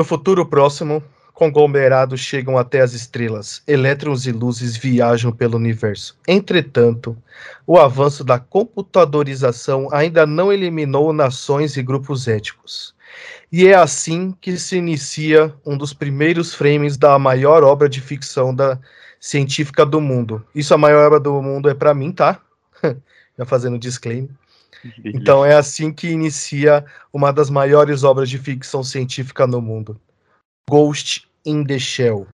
No futuro próximo, conglomerados chegam até as estrelas, elétrons e luzes viajam pelo universo. Entretanto, o avanço da computadorização ainda não eliminou nações e grupos étnicos. E é assim que se inicia um dos primeiros frames da maior obra de ficção da científica do mundo. Isso a maior obra do mundo é para mim, tá? Já fazendo disclaimer. Então é assim que inicia uma das maiores obras de ficção científica no mundo. Ghost in the Shell.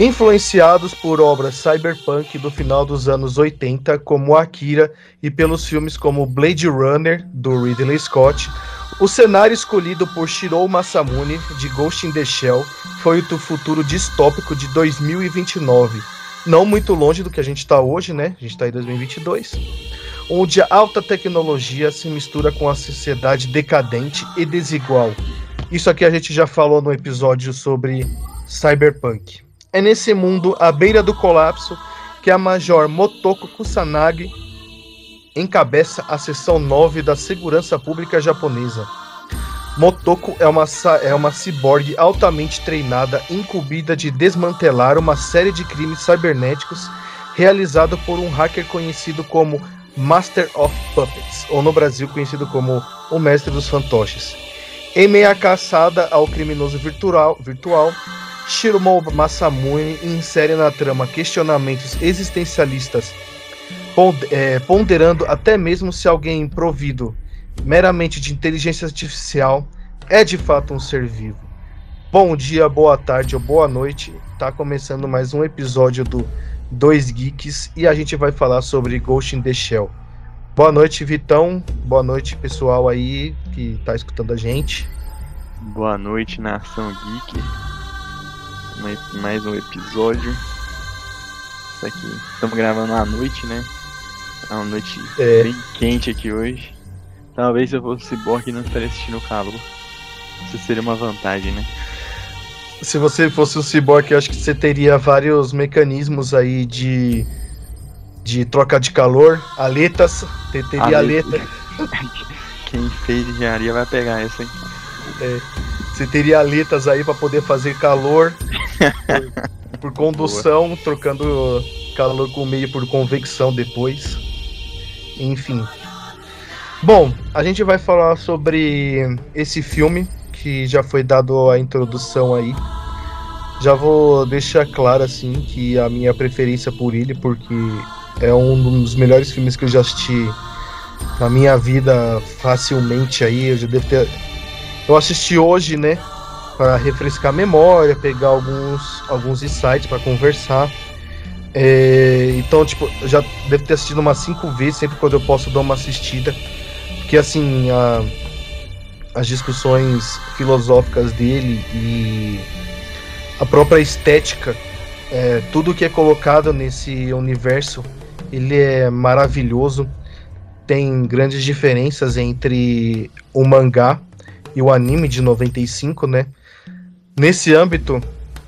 Influenciados por obras cyberpunk do final dos anos 80, como Akira, e pelos filmes como Blade Runner, do Ridley Scott, o cenário escolhido por Shirou Masamune, de Ghost in the Shell, foi o futuro distópico de 2029. Não muito longe do que a gente está hoje, né? A gente está em 2022. Onde a alta tecnologia se mistura com a sociedade decadente e desigual. Isso aqui a gente já falou no episódio sobre Cyberpunk. É nesse mundo, à beira do colapso, que a Major Motoko Kusanagi encabeça a seção 9 da Segurança Pública Japonesa. Motoko é uma, é uma ciborgue altamente treinada, incumbida de desmantelar uma série de crimes cibernéticos realizado por um hacker conhecido como Master of Puppets, ou no Brasil conhecido como o Mestre dos Fantoches. Em meia caçada ao criminoso virtual, virtual Shiromo Masamune insere na trama questionamentos existencialistas, é, ponderando até mesmo se alguém provido meramente de inteligência artificial é de fato um ser vivo. Bom dia, boa tarde ou boa noite. Tá começando mais um episódio do Dois Geeks e a gente vai falar sobre Ghost in the Shell. Boa noite, Vitão. Boa noite, pessoal aí que tá escutando a gente. Boa noite, nação geek mais, mais um episódio. Isso aqui. Estamos gravando à noite, né? É uma noite é. bem quente aqui hoje. Talvez se eu fosse ciborgue não estaria assistindo o calor. Isso seria uma vantagem, né? Se você fosse um ciborgue, eu acho que você teria vários mecanismos aí de de troca de calor, aletas, teria aleta. Quem fez engenharia vai pegar essa, hein? É. Você teria aletas aí para poder fazer calor por, por condução, Boa. trocando calor com meio por convecção depois. Enfim. Bom, a gente vai falar sobre esse filme que já foi dado a introdução aí. Já vou deixar claro assim que a minha preferência por ele, porque é um dos melhores filmes que eu já assisti na minha vida facilmente aí. Eu já devo ter eu assisti hoje, né, para refrescar a memória, pegar alguns, alguns insights para conversar. É, então, tipo, já devo ter assistido umas cinco vezes, sempre quando eu posso dar uma assistida. Porque, assim, a, as discussões filosóficas dele e a própria estética, é, tudo que é colocado nesse universo, ele é maravilhoso. Tem grandes diferenças entre o mangá e o anime de 95, né? Nesse âmbito,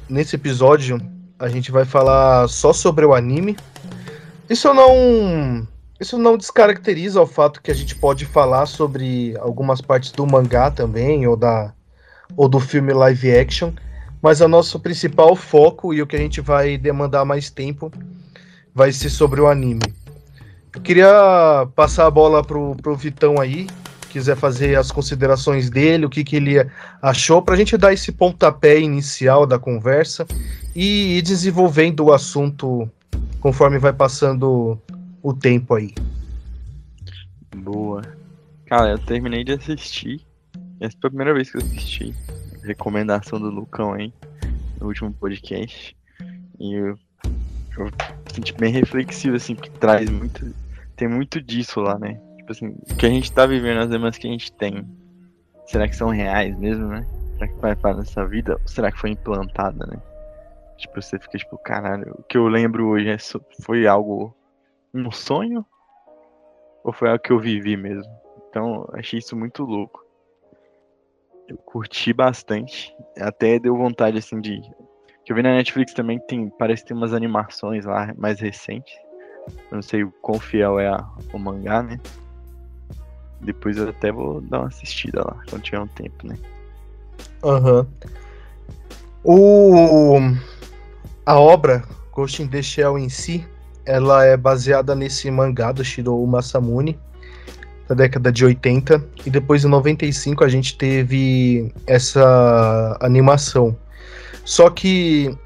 nesse episódio, a gente vai falar só sobre o anime. Isso não isso não descaracteriza o fato que a gente pode falar sobre algumas partes do mangá também ou da ou do filme live action, mas o nosso principal foco e o que a gente vai demandar mais tempo vai ser sobre o anime. Eu queria passar a bola pro, pro Vitão aí, quiser fazer as considerações dele, o que, que ele achou, para a gente dar esse pontapé inicial da conversa e ir desenvolvendo o assunto conforme vai passando o tempo aí. Boa. Cara, eu terminei de assistir. Essa foi a primeira vez que eu assisti. Recomendação do Lucão aí, no último podcast. E eu, eu senti bem reflexivo, assim, que traz muito. Tem muito disso lá, né? Tipo assim, o que a gente tá vivendo, as demandas que a gente tem, será que são reais mesmo, né? Será que vai para nessa vida? Ou será que foi implantada, né? Tipo, você fica tipo, caralho, o que eu lembro hoje é, foi algo, um sonho? Ou foi algo que eu vivi mesmo? Então, achei isso muito louco. Eu curti bastante. Até deu vontade, assim, de. Que eu vi na Netflix também tem. Parece que tem umas animações lá mais recentes. Eu não sei o quão fiel é a, o mangá, né? Depois eu até vou dar uma assistida lá, quando tiver um tempo, né? Aham. O... A obra, Ghost in the Shell em si, ela é baseada nesse mangá do Shiro Masamune, da década de 80, e depois em 95 a gente teve essa animação. Só que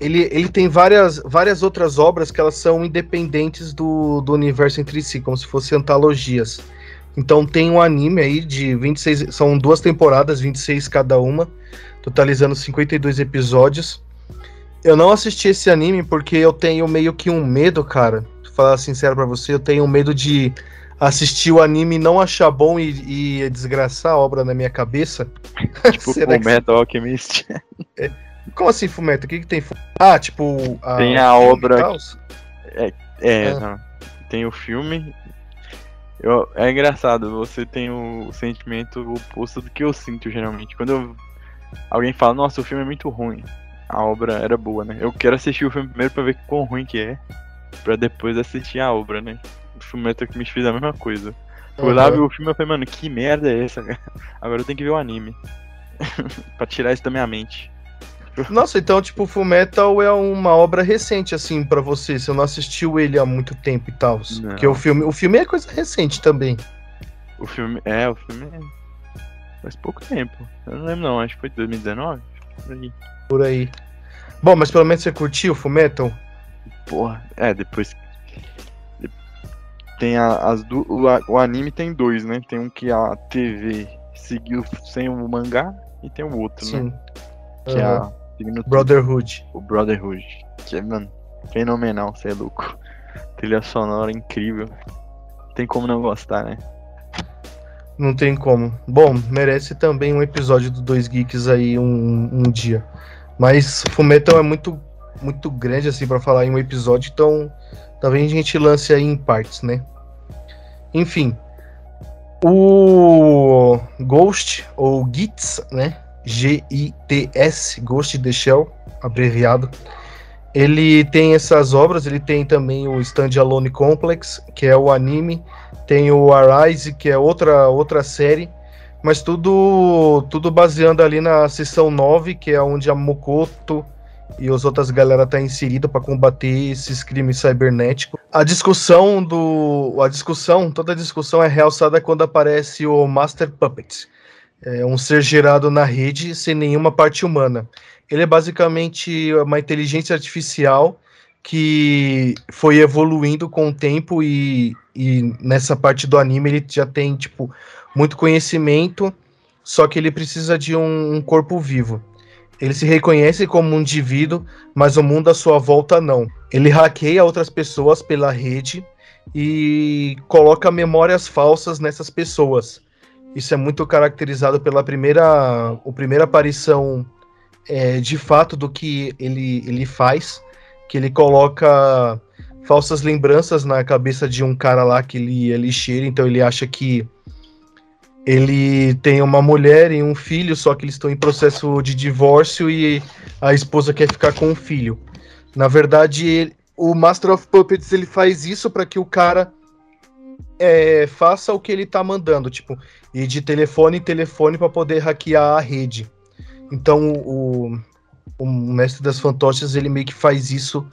ele, ele tem várias, várias outras obras que elas são independentes do, do universo entre si, como se fossem antologias. Então tem um anime aí de 26, são duas temporadas, 26 cada uma, totalizando 52 episódios. Eu não assisti esse anime porque eu tenho meio que um medo, cara. Pra falar sincero para você, eu tenho medo de assistir o anime e não achar bom e, e desgraçar a obra na minha cabeça. Tipo Alchemist. É. Como assim, Fumeto? O que, que tem? Ah, tipo. A... Tem a obra. É, é ah. tem o filme eu, é engraçado, você tem o sentimento oposto do que eu sinto geralmente. Quando eu, alguém fala, nossa, o filme é muito ruim, a obra era boa, né? Eu quero assistir o filme primeiro pra ver quão ruim que é, pra depois assistir a obra, né? O filme que me fez a mesma coisa. Fui uhum. lá ver o filme e falei, mano, que merda é essa? Agora eu tenho que ver o anime. pra tirar isso da minha mente. Nossa, então, tipo, Fullmetal é uma obra recente, assim, para você. Você não assistiu ele há muito tempo e tal. Porque o filme, o filme é coisa recente também. O filme. É, o filme é. Faz pouco tempo. Eu não lembro, não. Acho que foi 2019. Por aí. Por aí. Bom, mas pelo menos você curtiu o Fullmetal? Porra, é, depois. Tem a, as do, o, o anime tem dois, né? Tem um que a TV seguiu sem o mangá e tem o outro, né? Sim. né? Que uhum. é a Brotherhood. O Brotherhood. Que é, mano, fenomenal, você é louco. Trilha sonora incrível. Tem como não gostar, né? Não tem como. Bom, merece também um episódio do Dois Geeks aí um, um dia. Mas Fumetal é muito, muito grande assim para falar em um episódio, então talvez a gente lance aí em partes, né? Enfim. O Ghost, ou Gits, né? G-I-T-S, Ghost in the Shell, abreviado. Ele tem essas obras, ele tem também o Stand Alone Complex, que é o anime, tem o Arise, que é outra, outra série, mas tudo tudo baseando ali na seção 9, que é onde a Mokoto e as outras galera tá inserida para combater esses crimes cibernéticos. A discussão do a discussão, toda a discussão é realçada quando aparece o Master Puppet, é um ser gerado na rede sem nenhuma parte humana. Ele é basicamente uma inteligência artificial que foi evoluindo com o tempo e, e nessa parte do anime ele já tem tipo muito conhecimento, só que ele precisa de um, um corpo vivo. Ele se reconhece como um indivíduo, mas o mundo à sua volta não. Ele hackeia outras pessoas pela rede e coloca memórias falsas nessas pessoas isso é muito caracterizado pela primeira, a primeira aparição é, de fato do que ele, ele faz, que ele coloca falsas lembranças na cabeça de um cara lá que ele é lixeiro, então ele acha que ele tem uma mulher e um filho, só que eles estão em processo de divórcio e a esposa quer ficar com o filho. Na verdade, ele, o Master of Puppets ele faz isso para que o cara é, faça o que ele tá mandando, tipo, ir de telefone em telefone para poder hackear a rede. Então o, o mestre das fantoches ele meio que faz isso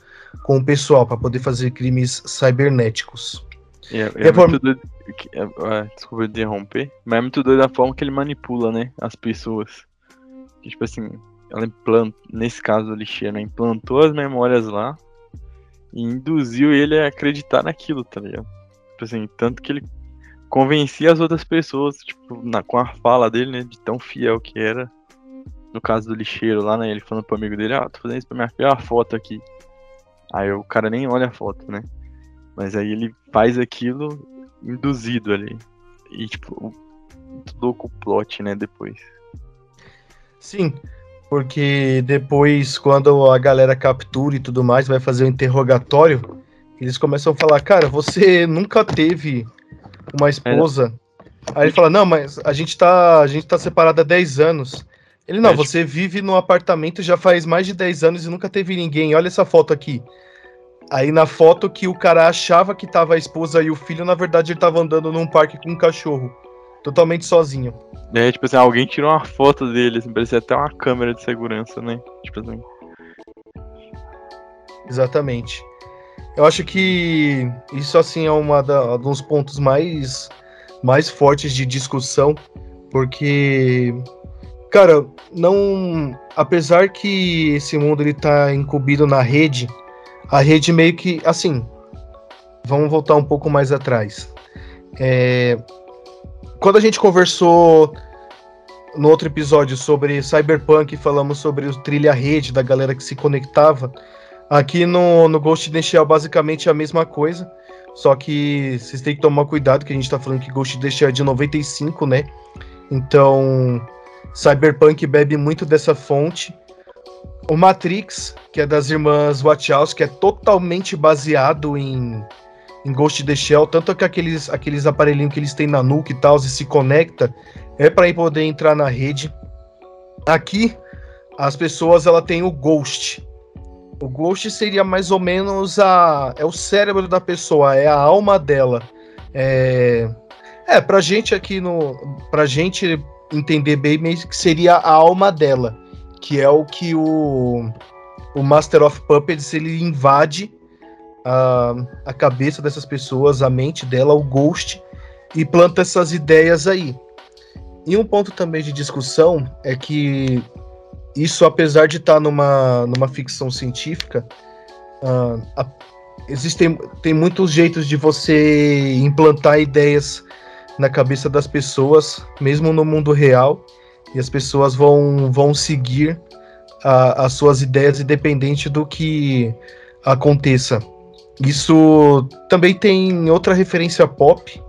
com o pessoal para poder fazer crimes cibernéticos. É, é, é muito doido, é, é, desculpa interromper, mas é muito doido a forma que ele manipula, né, as pessoas. tipo assim, ela implantou, nesse caso do lixeiro, né, implantou as memórias lá e induziu ele a acreditar naquilo, tá ligado? Tipo assim, tanto que ele convencia as outras pessoas, tipo, na, com a fala dele, né? De tão fiel que era. No caso do lixeiro lá, né? Ele falando pro amigo dele, ah, tô fazendo isso pra minha filha, a foto aqui. Aí o cara nem olha a foto, né? Mas aí ele faz aquilo induzido ali. E tipo, muito louco o plot, né, depois. Sim, porque depois, quando a galera captura e tudo mais, vai fazer o interrogatório, eles começam a falar, cara, você nunca teve uma esposa Aí ele fala, não, mas a gente tá, a gente tá separado há 10 anos. Ele, não, É, tipo- você vive num apartamento já faz mais de 10 anos e nunca teve ninguém. Olha essa foto aqui. Aí na foto que o cara achava que tava a esposa e o filho, na verdade ele tava andando num parque com um cachorro. Totalmente sozinho. É, tipo assim, alguém tirou uma foto dele, assim, parecia até uma câmera de segurança, né? Tipo assim. Exatamente. Eu acho que isso assim é uma da, um dos pontos mais mais fortes de discussão, porque cara, não, apesar que esse mundo ele tá incumbido na rede, a rede meio que assim, vamos voltar um pouco mais atrás. É, quando a gente conversou no outro episódio sobre Cyberpunk, falamos sobre o trilha rede da galera que se conectava. Aqui no, no Ghost in the Shell, basicamente é a mesma coisa. Só que vocês têm que tomar cuidado, que a gente tá falando que Ghost in the Shell é de 95, né? Então, Cyberpunk bebe muito dessa fonte. O Matrix, que é das irmãs Wachowski, que é totalmente baseado em, em Ghost in the Shell. Tanto que aqueles, aqueles aparelhinhos que eles têm na nuca e tal, se conecta, é para poder entrar na rede. Aqui, as pessoas ela tem o Ghost. O Ghost seria mais ou menos a. É o cérebro da pessoa, é a alma dela. É. É, pra gente aqui no. Pra gente entender bem, que seria a alma dela. Que é o que o. O Master of Puppets ele invade a, a cabeça dessas pessoas, a mente dela, o Ghost, e planta essas ideias aí. E um ponto também de discussão é que isso, apesar de estar numa, numa ficção científica, ah, a- existem tem muitos jeitos de você implantar ideias na cabeça das pessoas, mesmo no mundo real, e as pessoas vão, vão seguir a- as suas ideias independente do que aconteça. Isso também tem outra referência pop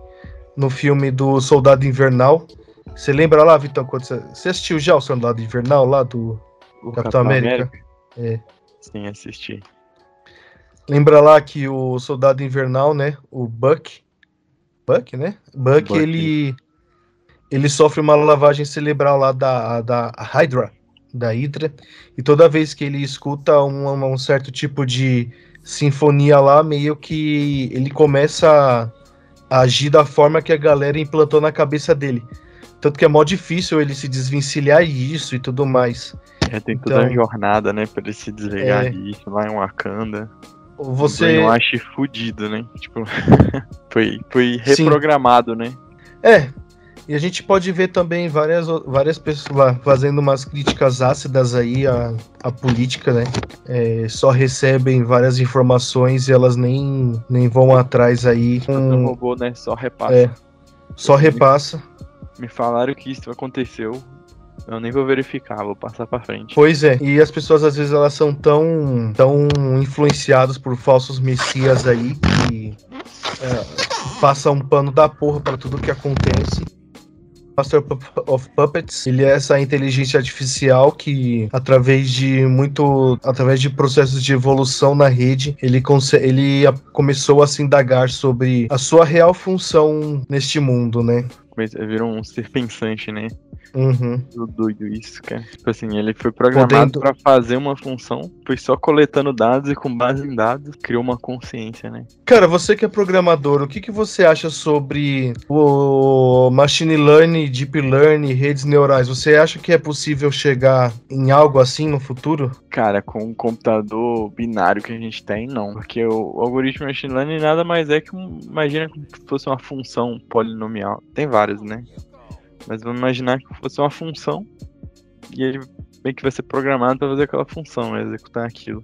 no filme do Soldado Invernal. Você lembra lá, Vitão, quando você, você assistiu já o Soldado Invernal lá do O Capitão América? É. Sim, assisti. Lembra lá que o Soldado Invernal, né? O Buck. Buck, né? Buck, Buck. ele. Ele sofre uma lavagem cerebral lá da, da Hydra. Da Hydra. E toda vez que ele escuta um, um certo tipo de sinfonia lá, meio que ele começa a agir da forma que a galera implantou na cabeça dele. Tanto que é mó difícil ele se desvencilhar disso e tudo mais. É, tem toda Então- jornada, né, pra ele se desligar É. disso lá em Wakanda. Você. Eu acho fudido, né? Tipo, foi, foi Sim. reprogramado, né? É. E a gente pode ver também várias, o- várias pessoas fazendo umas críticas ácidas aí à, à política, né? É, só recebem várias informações e elas nem, nem vão atrás aí. O com- robô, né, só repassa. é, só repassa. Me falaram que isso aconteceu. Eu nem vou verificar, vou passar pra frente. Pois é. E as pessoas às vezes elas são tão, tão influenciadas por falsos messias aí que é, passa um pano da porra pra tudo que acontece. Master of Puppets, ele é essa inteligência artificial que, através de muito, através de processos de evolução na rede, ele, ele começou a se indagar sobre a sua real função neste mundo, né? Virou um ser pensante, né? Uhum. Tudo doido isso, cara. Tipo assim, ele foi programado Podendo- pra fazer uma função, foi só coletando dados e com base em dados criou uma consciência, né? Cara, você que é programador, o que, que você acha sobre o machine learning, deep learning, redes neurais? Você acha que é possível chegar em algo assim no futuro? Cara, com o computador binário que a gente tem, não. Porque o algoritmo machine learning nada mais é que um. Imagina como se fosse uma função polinomial. Tem né? Mas vamos imaginar que fosse uma função e ele meio que vai ser programado para fazer aquela função, né? executar aquilo.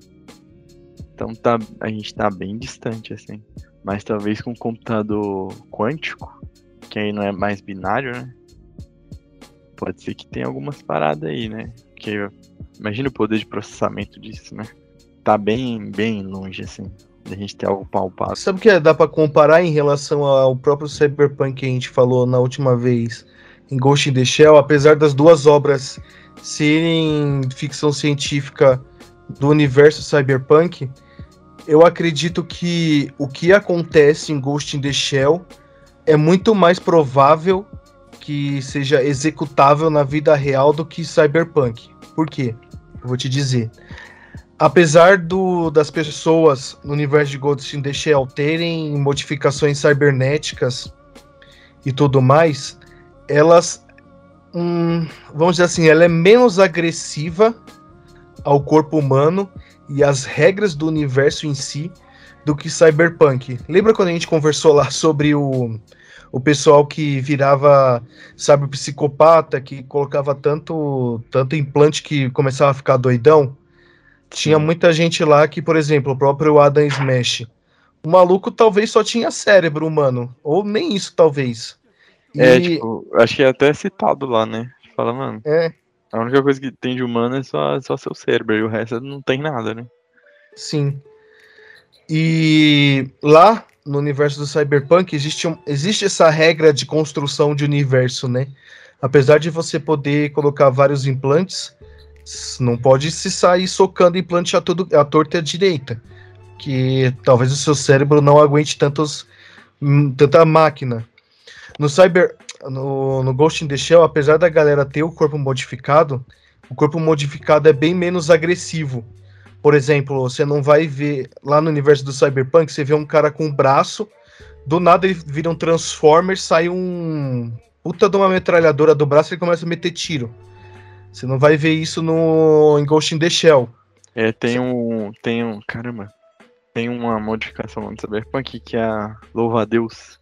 Então tá, a gente tá bem distante, assim. Mas talvez com um computador quântico, que aí não é mais binário, né? Pode ser que tenha algumas paradas aí, né? Porque imagina o poder de processamento disso, né? Tá bem, bem longe, assim, da gente ter algo palpável. Sabe o que dá pra comparar em relação ao próprio Cyberpunk que a gente falou na última vez em Ghost in the Shell? Apesar das duas obras serem ficção científica do universo Cyberpunk, eu acredito que o que acontece em Ghost in the Shell é muito mais provável que seja executável na vida real do que Cyberpunk. Por quê? Eu vou te dizer. Apesar do, das pessoas no universo de Ghost in the Shell terem modificações cibernéticas e tudo mais, elas, hum, vamos dizer assim, ela é menos agressiva ao corpo humano e às regras do universo em si do que Cyberpunk. Lembra quando a gente conversou lá sobre o, o pessoal que virava, sabe, psicopata, que colocava tanto, tanto implante que começava a ficar doidão? Tinha muita gente lá que, por exemplo, o próprio Adam Smash. O maluco talvez só tinha cérebro humano. Ou nem isso, talvez. É, tipo, acho que é até citado lá, né? Fala, mano. É. A única coisa que tem de humano é só, só seu cérebro, e o resto não tem nada, né? Sim. E lá no universo do Cyberpunk existe, um, existe essa regra de construção de universo, né? Apesar de você poder colocar vários implantes, não pode se sair socando implante a, todo, a torta e a direita. Que talvez o seu cérebro não aguente tantos, hum, tanta máquina. No Cyber. No, no Ghost in the Shell, apesar da galera ter o corpo modificado, o corpo modificado é bem menos agressivo. Por exemplo, você não vai ver lá no universo do Cyberpunk, você vê um cara com um braço, do nada ele vira um Transformer, sai um puta de uma metralhadora do braço e ele começa a meter tiro. Você não vai ver isso no em Ghost in the Shell. É, tem um. Tem um. Caramba. Tem uma modificação no Cyberpunk que é a Louva a Deus.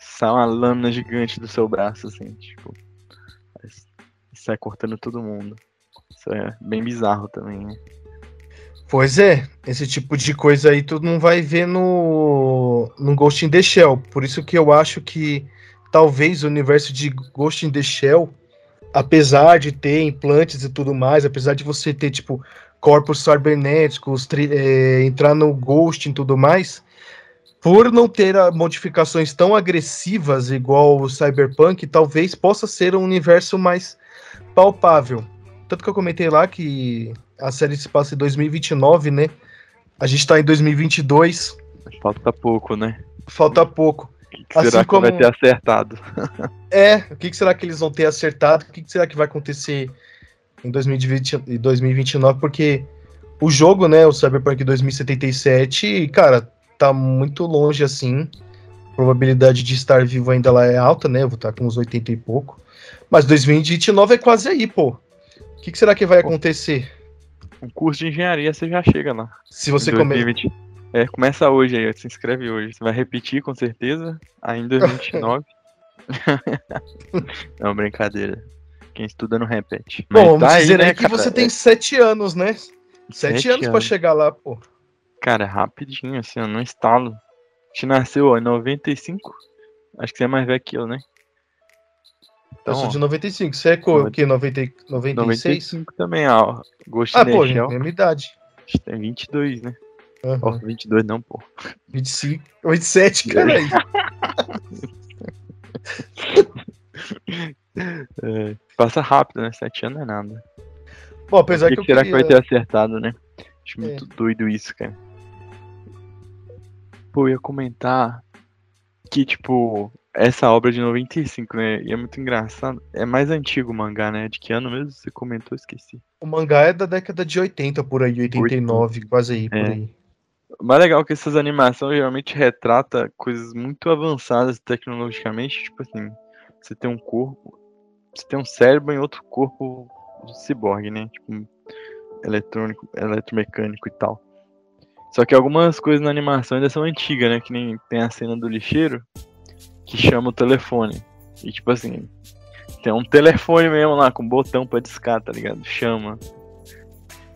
Sai uma lâmina gigante do seu braço, assim, tipo. Sai cortando todo mundo. Isso é bem bizarro também, né? Pois é, esse tipo de coisa aí tu não vai ver no, no Ghost in the Shell. Por isso que eu acho que talvez o universo de Ghost in the Shell apesar de ter implantes e tudo mais, apesar de você ter, tipo, corpos cibernéticos, é, entrar no Ghost e tudo mais, por não ter modificações tão agressivas igual o Cyberpunk, talvez possa ser um universo mais palpável. Tanto que eu comentei lá que a série se passa em 2029, né? A gente tá em 2022. Falta pouco, né? Falta pouco que será assim que como... vai ter acertado? é, o que, será que eles vão ter acertado? O que, será que vai acontecer em 2020, 2029? Porque o jogo, né, o Cyberpunk 2077, cara, tá muito longe assim. A probabilidade de estar vivo ainda lá é alta, né? Eu vou estar com uns 80 e pouco. Mas 2029 é quase aí, pô. O que, será que vai acontecer? Um curso de engenharia você já chega lá. Se você comer. É, começa hoje aí, se inscreve hoje. Você vai repetir com certeza, ainda 29. Não, brincadeira. Quem estuda não repete. Mas Bom, vamos tá dizer aí, né, que cara, você tem é... sete anos, né? Sete, sete anos, anos. pra chegar lá, pô. Cara, é rapidinho, assim, eu não instalo. A gente nasceu ó, em 95. Acho que você é mais velho que eu, né? Então, eu sou de 95. Você é o quê? 90, 96? 95 também, ó. Gostei ah, pô, mesma idade. A gente tem 22, né? Uhum. Oh, 22 não, pô. 25, 27, caralho. é, passa rápido, né? 7 anos não é nada. Bom, apesar que, que será queria... que vai ter acertado, né? Acho é. muito doido isso, cara. Pô, eu ia comentar que, tipo, essa obra de 95, né? E é muito engraçado. É mais antigo o mangá, né? De que ano mesmo? Você comentou, esqueci. O mangá é da década de 80, por aí, 89, 80. quase aí, por é. aí. Mais legal é que essas animações geralmente retrata coisas muito avançadas tecnologicamente, tipo assim, você tem um corpo, você tem um cérebro em outro corpo ciborgue, né? Tipo, eletrônico, eletromecânico e tal. Só que algumas coisas na animação ainda são antigas, né? Que nem tem a cena do lixeiro que chama o telefone. E tipo assim, tem um telefone mesmo lá com botão pra discar, tá ligado? Chama.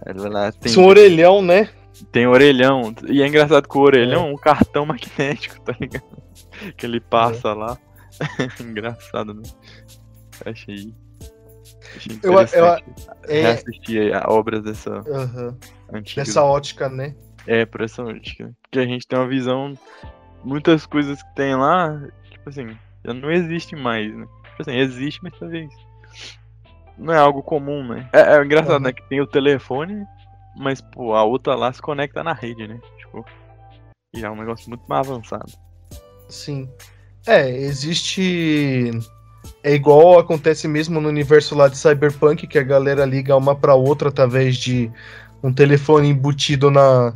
Lá, tem... um orelhão, né? Tem orelhão. E é engraçado que o orelhão é um cartão magnético, tá ligado? Que ele passa é. lá. engraçado, né? Achei. Achei eu, eu, é... A obras dessa. Uhum. Antiga. Dessa ótica, né? É, por essa ótica. Porque a gente tem uma visão. Muitas coisas que tem lá, tipo assim, já não existe mais, né? Tipo assim, existe, mas talvez. Não é algo comum, né? É, é engraçado, uhum. né? Que tem o telefone mas, pô, a outra lá se conecta na rede, né? Tipo, e é um negócio muito mais avançado. Sim. É, existe é igual acontece mesmo no universo lá de Cyberpunk, que a galera liga uma para outra através de um telefone embutido na,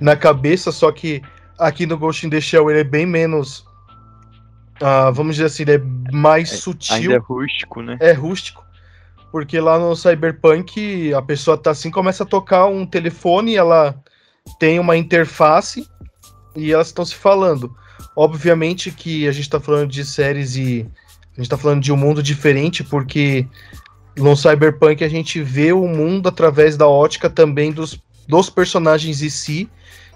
na cabeça, só que aqui no Ghost in the Shell ele é bem menos. Uh, vamos dizer assim, ele é mais é, sutil. Ainda é rústico, né? É rústico. Porque lá no Cyberpunk a pessoa tá assim, começa a tocar um telefone, ela tem uma interface e elas estão se falando. Obviamente que a gente tá falando de séries e a gente tá falando de um mundo diferente, porque no Cyberpunk a gente vê o mundo através da ótica também dos, dos personagens em si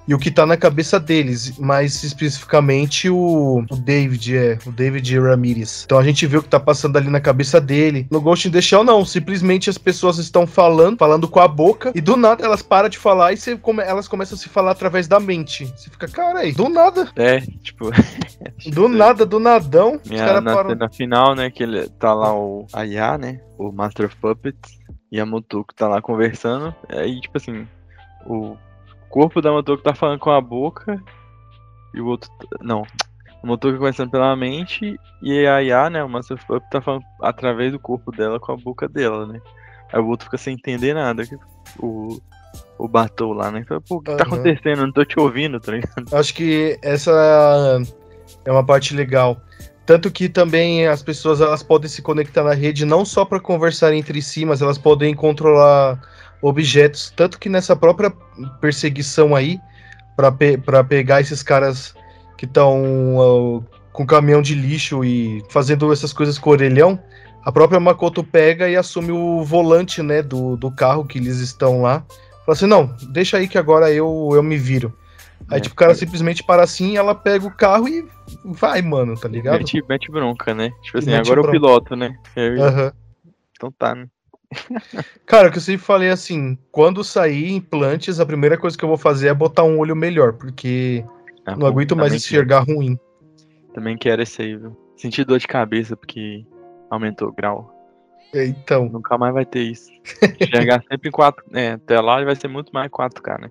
e o que tá na cabeça deles, mais especificamente o, o David, é, o David Ramirez. Então a gente vê o que tá passando ali na cabeça dele. No Ghost in the Shell, não, simplesmente as pessoas estão falando, falando com a boca, e do nada elas param de falar e você come, elas começam a se falar através da mente. Você fica, cara, aí, do nada. É, tipo. do nada, do nadão. os caras na param... cena final, né, que ele tá lá o Aya, né, o Master of Puppets, e a Motuko tá lá conversando, aí, tipo assim, o corpo da Motoki tá falando com a boca e o outro. Não. O Motoki conversando pela mente e a Aya, né? O Master tá falando através do corpo dela com a boca dela, né? Aí o outro fica sem entender nada. O, o Batou lá, né? Pô, o que uhum. tá acontecendo? Eu não tô te ouvindo, tá ligado? Acho que essa é uma parte legal. Tanto que também as pessoas elas podem se conectar na rede não só para conversar entre si, mas elas podem controlar objetos. Tanto que nessa própria perseguição aí, para pe pegar esses caras que estão uh, com caminhão de lixo e fazendo essas coisas com o orelhão, a própria Makoto pega e assume o volante né, do, do carro que eles estão lá. Fala assim: não, deixa aí que agora eu, eu me viro. Aí, é, tipo, o cara simplesmente para assim, ela pega o carro e vai, mano, tá ligado? Mete, mete bronca, né? Tipo assim, agora é o piloto, né? É, uhum. Então tá, né? Cara, o que eu sempre falei é assim, quando sair implantes, a primeira coisa que eu vou fazer é botar um olho melhor, porque ah, não aguento mais enxergar quero. ruim. Também quero esse aí, viu? Senti dor de cabeça porque aumentou o grau. É, então. Nunca mais vai ter isso. Enxergar sempre em 4. É, até lá vai ser muito mais 4K, né?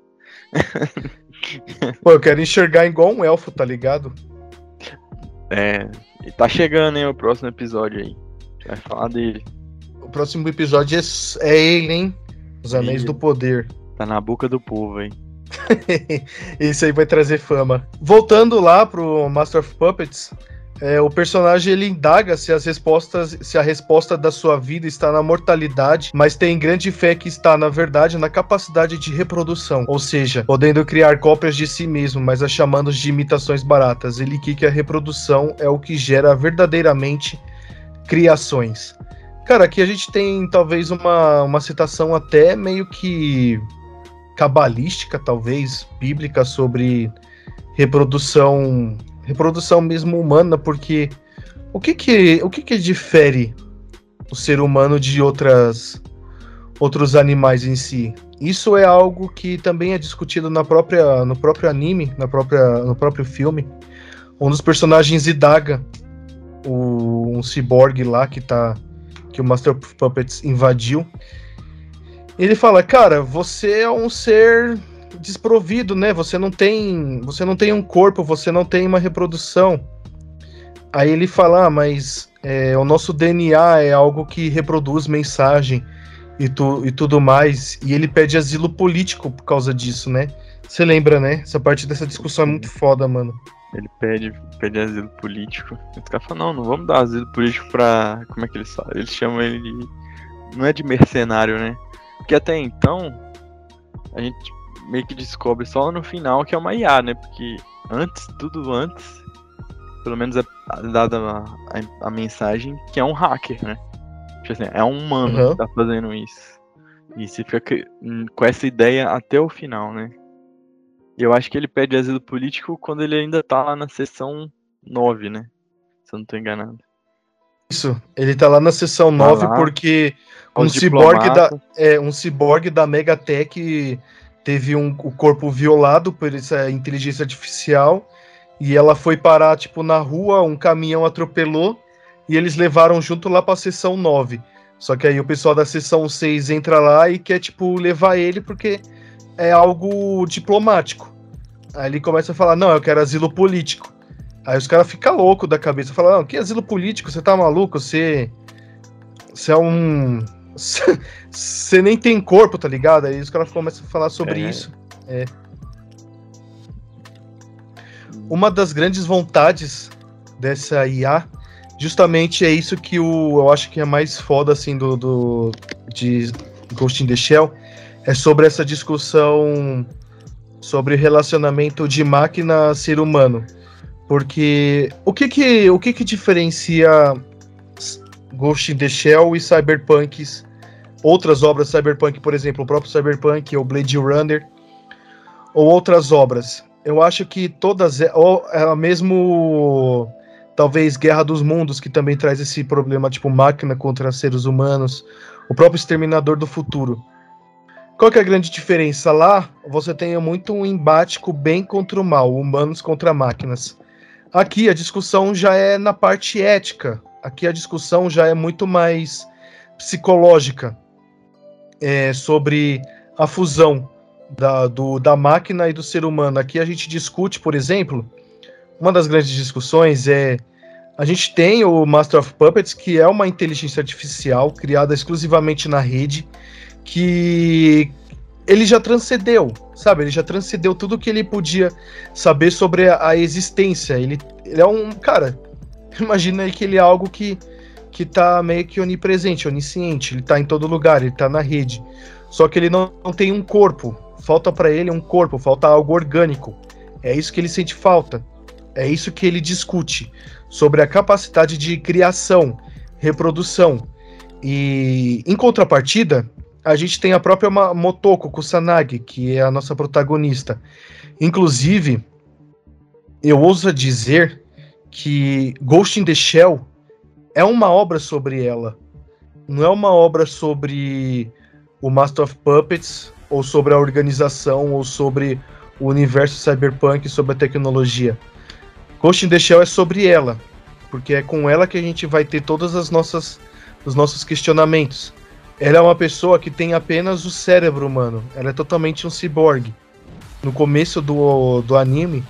Pô, eu quero enxergar igual um elfo, tá ligado? É. E tá chegando, hein, o próximo episódio aí. Vai falar dele próximo episódio é, é ele, hein? Os Anéis do Poder. Tá na boca do povo, hein? Esse aí vai trazer fama. Voltando lá pro Master of Puppets, é, o personagem ele indaga se as respostas, se a resposta da sua vida está na mortalidade, mas tem grande fé que está na verdade na capacidade de reprodução, ou seja, podendo criar cópias de si mesmo, mas as chamando de imitações baratas. Ele que a reprodução é o que gera verdadeiramente criações. Cara, aqui a gente tem talvez uma, uma citação até meio que cabalística, talvez, bíblica, sobre reprodução, reprodução mesmo humana, porque o que que, o que, que difere o ser humano de outras outros animais em si? Isso é algo que também é discutido na própria, no próprio anime, na própria, no próprio filme. Um dos personagens Idaga, o, um ciborgue lá que tá que o Master of Puppets invadiu. Ele fala, cara, você é um ser desprovido, né? Você não tem, você não tem um corpo, você não tem uma reprodução. Aí ele fala, ah, mas é, o nosso DNA é algo que reproduz mensagem e, tu, e tudo mais. E ele pede asilo político por causa disso, né? Você lembra, né? Essa parte dessa discussão é muito foda, mano. Ele pede, pede asilo político. Os caras falam, não, não vamos dar asilo político pra. Como é que eles falam? Eles chamam ele de. Não é de mercenário, né? Porque até então, a gente meio que descobre só no final que é uma IA, né? Porque antes, tudo antes, pelo menos é dada a, a, a mensagem que é um hacker, né? Tipo assim, é um humano uhum. que tá fazendo isso. E você fica com essa ideia até o final, né? Eu acho que ele pede asilo político quando ele ainda tá lá na sessão 9, né? Se eu não tô enganado. Isso, ele tá lá na sessão tá 9 lá, porque um ciborgue, da, é, um ciborgue da Megatech teve um, o corpo violado por essa inteligência artificial e ela foi parar, tipo, na rua, um caminhão atropelou e eles levaram junto lá pra sessão 9. Só que aí o pessoal da sessão 6 entra lá e quer, tipo, levar ele porque é algo diplomático. Aí ele começa a falar: não, eu quero asilo político. Aí os caras ficam loucos da cabeça, falam, não, que asilo político, você tá maluco, você. Você é um. Você nem tem corpo, tá ligado? Aí os caras começam a falar sobre é. isso. É. Uma das grandes vontades dessa IA, justamente é isso que o, eu acho que é mais foda, assim, do, do de Ghost in the Shell, é sobre essa discussão sobre relacionamento de máquina ser humano. Porque o que que, o que, que diferencia Ghost in the Shell e Cyberpunks, outras obras Cyberpunk, por exemplo, o próprio Cyberpunk ou Blade Runner, ou outras obras? Eu acho que todas, ou é mesmo talvez Guerra dos Mundos, que também traz esse problema, tipo máquina contra seres humanos, o próprio Exterminador do Futuro. Qual que é a grande diferença? Lá você tem muito um embate com o bem contra o mal, humanos contra máquinas. Aqui a discussão já é na parte ética. Aqui a discussão já é muito mais psicológica é, sobre a fusão da, do, da máquina e do ser humano. Aqui a gente discute, por exemplo, uma das grandes discussões é a gente tem o Master of Puppets, que é uma inteligência artificial criada exclusivamente na rede que ele já transcendeu, sabe? Ele já transcendeu tudo que ele podia saber sobre a, a existência. Ele, ele, é um. Cara, imagina aí que ele é algo que, que tá meio que onipresente, onisciente. Ele tá em todo lugar, ele tá na rede. Só que ele não, não tem um corpo. Falta para ele um corpo, falta algo orgânico. É isso que ele sente falta. É isso que ele discute sobre a capacidade de criação, reprodução. E em contrapartida, a gente tem a própria Motoko Kusanagi, que é a nossa protagonista. Inclusive, eu ouso dizer que Ghost in the Shell é uma obra sobre ela. Não é uma obra sobre o Master of Puppets, ou sobre a organização, ou sobre o universo cyberpunk, sobre a tecnologia. Ghost in the Shell é sobre ela, porque é com ela que a gente vai ter todas as nossas os nossos questionamentos. Ela é uma pessoa que tem apenas o cérebro humano. Ela é totalmente um ciborgue. No começo do, do anime,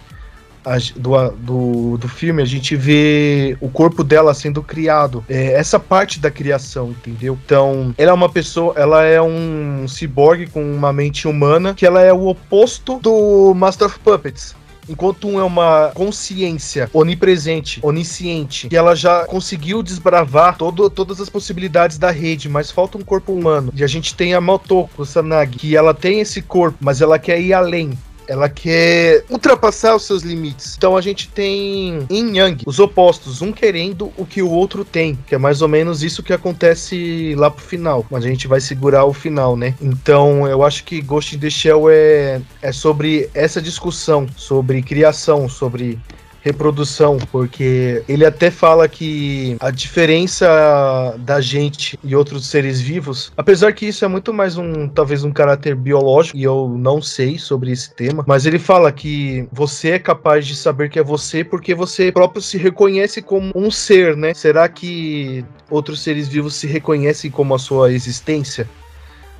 a, do, do, do filme, a gente vê o corpo dela sendo criado. É, essa parte da criação, entendeu? Então, ela é uma pessoa, ela é um ciborgue com uma mente humana, que ela é o oposto do Master of Puppets. Enquanto um é uma consciência onipresente, onisciente, que ela já conseguiu desbravar todo, todas as possibilidades da rede, mas falta um corpo humano. E a gente tem a Motoko Sanagi, que ela tem esse corpo, mas ela quer ir além. Ela quer ultrapassar os seus limites. Então a gente tem em Yang os opostos, um querendo o que o outro tem, que é mais ou menos isso que acontece lá pro final. Mas a gente vai segurar o final, né? Então eu acho que Ghost in the Shell é, é sobre essa discussão sobre criação, sobre reprodução, porque ele até fala que a diferença da gente e outros seres vivos, apesar que isso é muito mais um, talvez um caráter biológico, e eu não sei sobre esse tema, mas ele fala que você é capaz de saber que é você porque você próprio se reconhece como um ser, né? Será que outros seres vivos se reconhecem como a sua existência?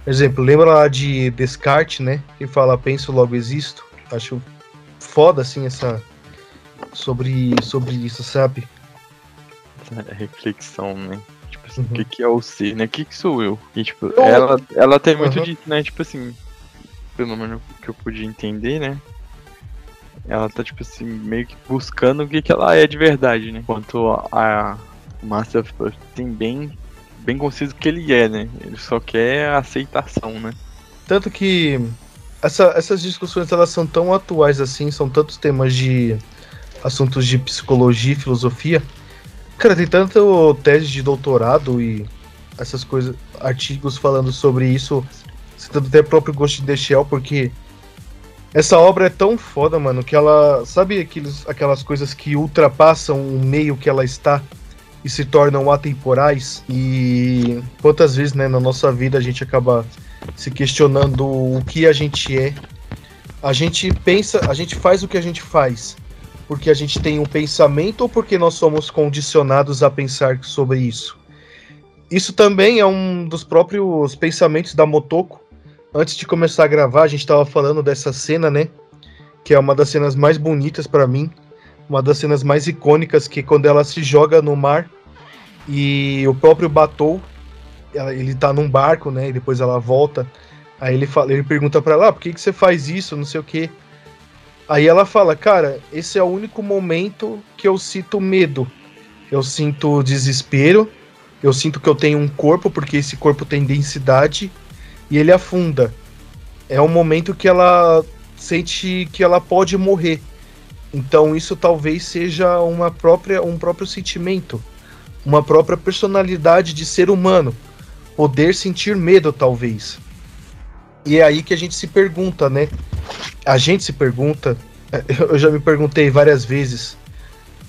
Por exemplo, lembra lá de Descartes, né? Que fala penso logo existo. Acho foda assim essa sobre, sobre isso, sabe? É reflexão, né? Tipo assim, uhum. o que, que é o ser, né? O que, que sou eu? E, tipo, eu... ela, ela tem muito uhum. disso, né? Tipo assim, pelo menos que eu pude entender, né? Ela tá, tipo assim, meio que buscando o que, que ela é de verdade, né? Enquanto a, a Master of Puppets tem bem, bem conciso que ele é, né? Ele só quer a aceitação, né? Tanto que essa, essas discussões elas são tão atuais assim, são tantos temas de assuntos de psicologia e filosofia. Cara, tem tanto tese de doutorado e essas coisas, artigos falando sobre isso, citando até o próprio Ghost in the Shell, porque essa obra é tão foda, mano, que ela. Sabe aqueles, aquelas coisas que ultrapassam o meio que ela está e se tornam atemporais? E quantas vezes, né, na nossa vida a gente acaba se questionando o que a gente é. A gente pensa, a gente faz o que a gente faz porque a gente tem um pensamento ou porque nós somos condicionados a pensar sobre isso? Isso também é um dos próprios pensamentos da Motoko. Antes de começar a gravar, a gente estava falando dessa cena, né? Que é uma das cenas mais bonitas para mim uma das cenas mais icônicas que quando ela se joga no mar e o próprio Batou, ele tá num barco, né? E depois ela volta. Aí ele fala, ele pergunta para ela, ah, por que, que você faz isso? Não sei o quê. Aí ela fala, cara, esse é o único momento que eu sinto medo. Eu sinto desespero, eu sinto que eu tenho um corpo, porque esse corpo tem densidade, e ele afunda. É um momento que ela sente que ela pode morrer. Então isso talvez seja uma própria, um próprio sentimento, uma própria personalidade de ser humano, poder sentir medo talvez. E é aí que a gente se pergunta, né? A gente se pergunta, eu já me perguntei várias vezes.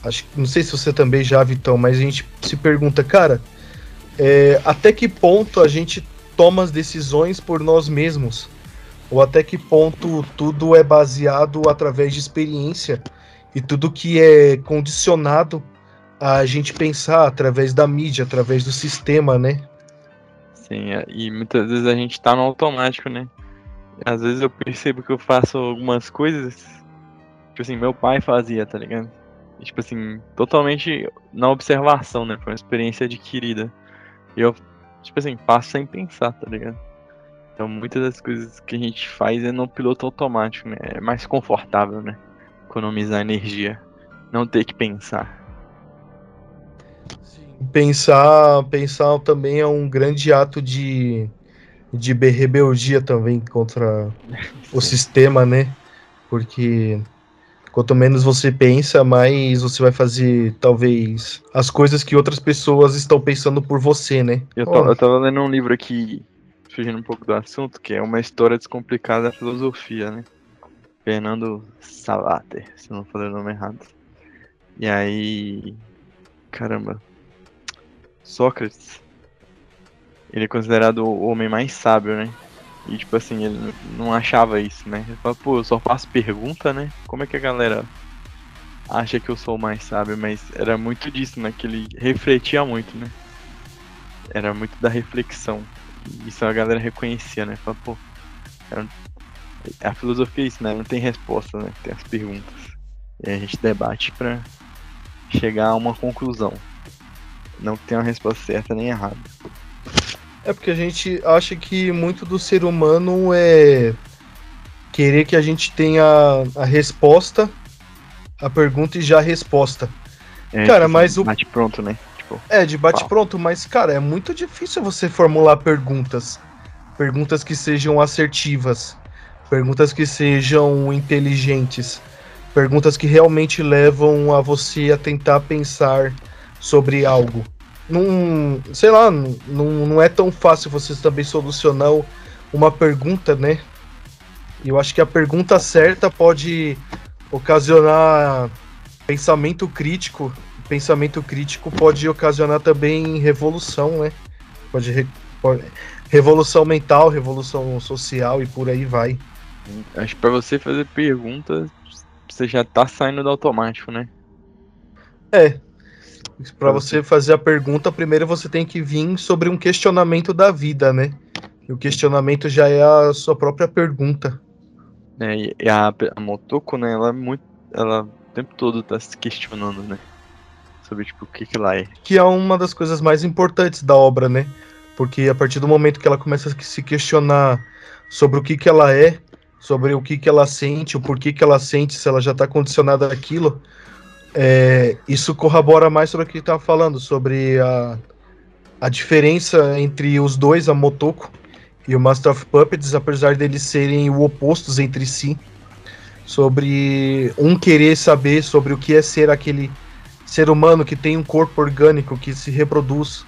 Acho, não sei se você também já, Vitão, mas a gente se pergunta, cara, é, até que ponto a gente toma as decisões por nós mesmos? Ou até que ponto tudo é baseado através de experiência e tudo que é condicionado a gente pensar através da mídia, através do sistema, né? Sim, é, e muitas vezes a gente tá no automático, né? Às vezes eu percebo que eu faço algumas coisas, tipo assim, meu pai fazia, tá ligado? E, tipo assim, totalmente na observação, né? Foi uma experiência adquirida. E eu, tipo assim, passo sem pensar, tá ligado? Então muitas das coisas que a gente faz é no piloto automático, né? É mais confortável, né? Economizar energia. Não ter que pensar. Sim. Pensar, pensar também é um grande ato de, de rebeldia também contra o sistema, né? Porque Quanto menos você pensa, mais você vai fazer, talvez, as coisas que outras pessoas estão pensando por você, né? Eu, tô, eu tava lendo um livro aqui, fugindo um pouco do assunto, que é uma história descomplicada da filosofia, né? Fernando Salater, se não falei o nome errado. E aí. Caramba. Sócrates. Ele é considerado o homem mais sábio, né? E tipo assim, ele não achava isso, né? Ele fala, pô, eu só faço pergunta, né? Como é que a galera acha que eu sou mais sábio? Mas era muito disso, né? Que ele refletia muito, né? Era muito da reflexão. Isso a galera reconhecia, né? Fala, pô, era... a filosofia é isso, né? Não tem resposta, né? Tem as perguntas. E a gente debate pra chegar a uma conclusão. Não tem uma resposta certa nem errada. É porque a gente acha que muito do ser humano é querer que a gente tenha a resposta, a pergunta e já a resposta. É, cara, tipo, mas o. Bate pronto, né? Tipo, é, de bate pronto, mas, cara, é muito difícil você formular perguntas. Perguntas que sejam assertivas. Perguntas que sejam inteligentes. Perguntas que realmente levam a você a tentar pensar sobre algo não, sei lá, não, não é tão fácil você também solucionar uma pergunta, né? Eu acho que a pergunta certa pode ocasionar pensamento crítico. Pensamento crítico pode ocasionar também revolução, né? Pode, re, pode revolução mental, revolução social e por aí vai. Acho que para você fazer perguntas, você já tá saindo do automático, né? É, para você fazer a pergunta, primeiro você tem que vir sobre um questionamento da vida, né? E o questionamento já é a sua própria pergunta. É, e a, a Motoko, né, ela é muito. Ela o tempo todo tá se questionando, né? Sobre tipo, o que, que ela é. Que é uma das coisas mais importantes da obra, né? Porque a partir do momento que ela começa a se questionar sobre o que, que ela é, sobre o que, que ela sente, o porquê que ela sente, se ela já tá condicionada àquilo, é, isso corrobora mais sobre o que estava falando, sobre a, a diferença entre os dois, a Motoko e o Master of Puppets, apesar deles serem opostos entre si, sobre um querer saber sobre o que é ser aquele ser humano que tem um corpo orgânico que se reproduz.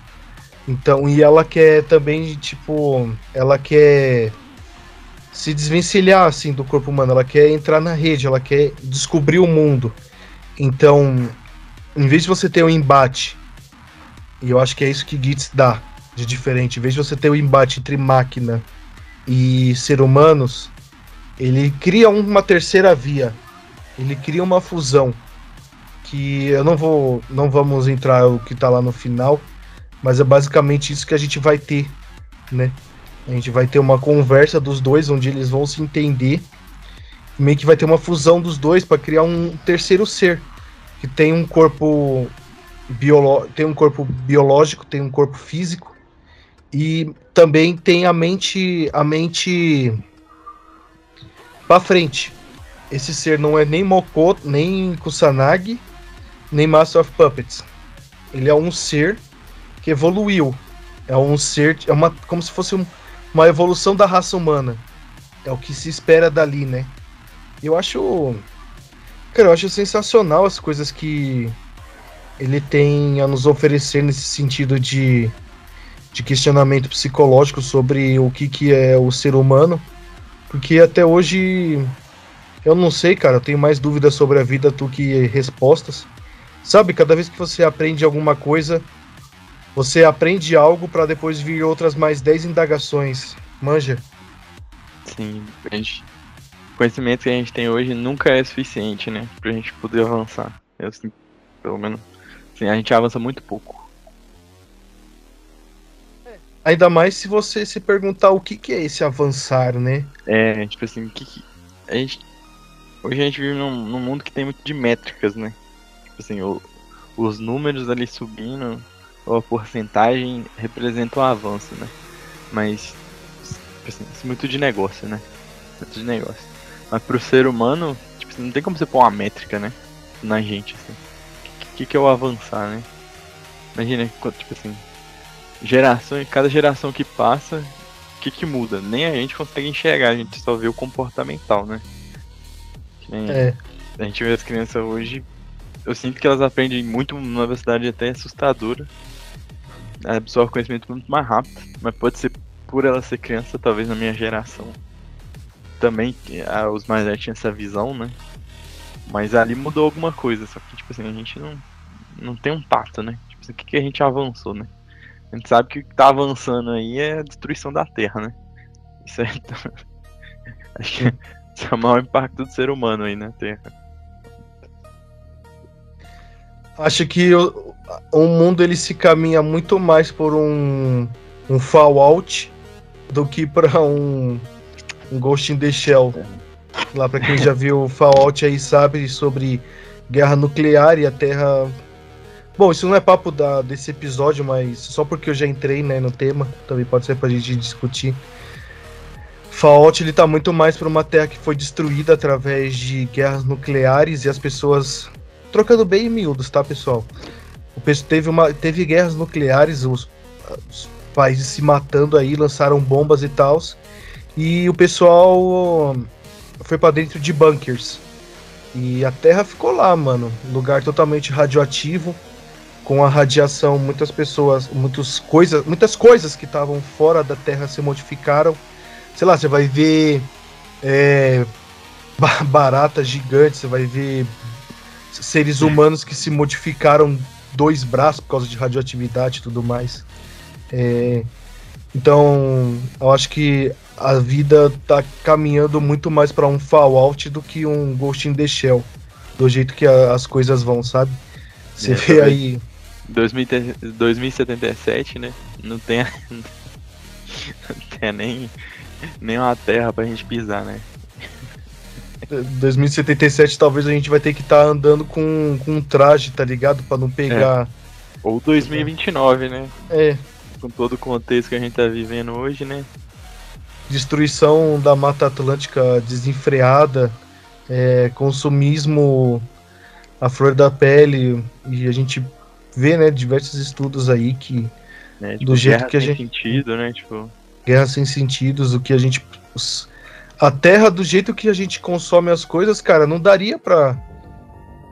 Então, e ela quer também, tipo, ela quer se desvencilhar assim do corpo humano, ela quer entrar na rede, ela quer descobrir o mundo. Então, em vez de você ter um embate, e eu acho que é isso que Gitz dá de diferente, em vez de você ter o um embate entre máquina e ser humanos, ele cria uma terceira via. Ele cria uma fusão que eu não vou, não vamos entrar o que tá lá no final, mas é basicamente isso que a gente vai ter, né? A gente vai ter uma conversa dos dois onde eles vão se entender meio que vai ter uma fusão dos dois para criar um terceiro ser. que tem um corpo tem um corpo biológico, tem um corpo físico e também tem a mente a mente para frente. Esse ser não é nem Mokoto, nem Kusanagi, nem Master of Puppets. Ele é um ser que evoluiu. É um ser, é uma como se fosse um, uma evolução da raça humana. É o que se espera dali, né? Eu acho Cara, eu acho sensacional as coisas que ele tem a nos oferecer nesse sentido de, de questionamento psicológico sobre o que, que é o ser humano. Porque até hoje eu não sei, cara, eu tenho mais dúvidas sobre a vida do que respostas. Sabe, cada vez que você aprende alguma coisa, você aprende algo para depois vir outras mais 10 indagações. Manja? Sim, o conhecimento que a gente tem hoje nunca é suficiente, né? Pra gente poder avançar. Eu, assim, pelo menos, assim, a gente avança muito pouco. Ainda mais se você se perguntar o que, que é esse avançar, né? É, tipo assim, o que, que a gente hoje a gente vive num, num, mundo que tem muito de métricas, né? Tipo assim, o, os números ali subindo, ou a porcentagem representam o avanço, né? Mas, tipo assim, isso é muito de negócio, né? Muito de negócio. Mas pro ser humano, tipo, não tem como você pôr uma métrica, né? Na gente, assim. O que, que é o avançar, né? Imagina, tipo assim, geração, cada geração que passa, o que, que muda? Nem a gente consegue enxergar, a gente só vê o comportamental, né? é. A gente vê as crianças hoje, eu sinto que elas aprendem muito numa velocidade até assustadora. Absorve conhecimento muito mais rápido, mas pode ser por ela ser criança, talvez na minha geração também ah, os mais velhos tinham essa visão, né? Mas ali mudou alguma coisa, só que tipo assim, a gente não, não tem um tato, né? Tipo assim, o que, que a gente avançou, né? A gente sabe que o que tá avançando aí é a destruição da Terra, né? Isso é. Acho que é o maior impacto do ser humano aí na Terra. Acho que o, o mundo ele se caminha muito mais por um, um fallout do que para um um Ghost in the Shell. Lá para quem já viu Fallout aí sabe sobre guerra nuclear e a Terra. Bom, isso não é papo da, desse episódio, mas só porque eu já entrei né, no tema, também pode ser pra gente discutir. Fallout ele tá muito mais para uma terra que foi destruída através de guerras nucleares e as pessoas trocando bem em miúdos, tá, pessoal? O teve uma teve guerras nucleares, os, os países se matando aí, lançaram bombas e tal. E o pessoal foi para dentro de bunkers. E a Terra ficou lá, mano. Lugar totalmente radioativo. Com a radiação, muitas pessoas, muitas coisas, muitas coisas que estavam fora da Terra se modificaram. Sei lá, você vai ver é, baratas gigantes, você vai ver seres humanos que se modificaram dois braços por causa de radioatividade e tudo mais. É, então, eu acho que a vida tá caminhando muito mais para um Fallout do que um Ghost in the Shell. Do jeito que a, as coisas vão, sabe? Você é, vê aí. 2077, né? Não tem, não tem nem, nem uma terra pra gente pisar, né? 2077 talvez a gente vai ter que estar tá andando com, com um traje, tá ligado? Pra não pegar. É. Ou 2029, né? É. Com todo o contexto que a gente tá vivendo hoje, né? destruição da Mata Atlântica desenfreada, é, consumismo à flor da pele, e a gente vê, né, diversos estudos aí que é, tipo, do jeito que a gente sentido, né, tipo guerra sem sentidos, o que a gente a Terra do jeito que a gente consome as coisas, cara, não daria para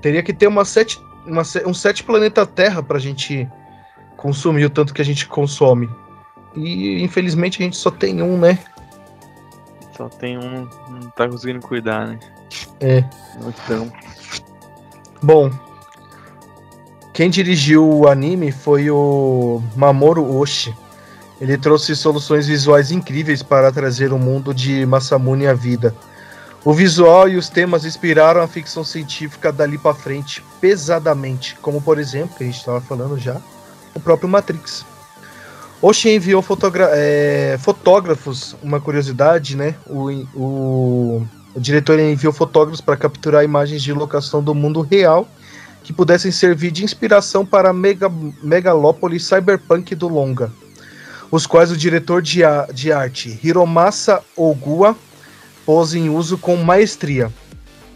teria que ter uma sete uma, um sete planeta Terra pra gente consumir o tanto que a gente consome. E infelizmente a gente só tem um, né? Só tem um, não tá conseguindo cuidar, né? É. Então. Bom, quem dirigiu o anime foi o Mamoru Oshii. Ele trouxe soluções visuais incríveis para trazer o mundo de Masamune à vida. O visual e os temas inspiraram a ficção científica dali para frente pesadamente, como por exemplo, que a gente estava falando já, o próprio Matrix. Oxi enviou é, fotógrafos, uma curiosidade, né? O, o, o diretor enviou fotógrafos para capturar imagens de locação do mundo real que pudessem servir de inspiração para a mega, megalópole cyberpunk do longa, os quais o diretor de, a, de arte Hiromasa Ogua pôs em uso com maestria,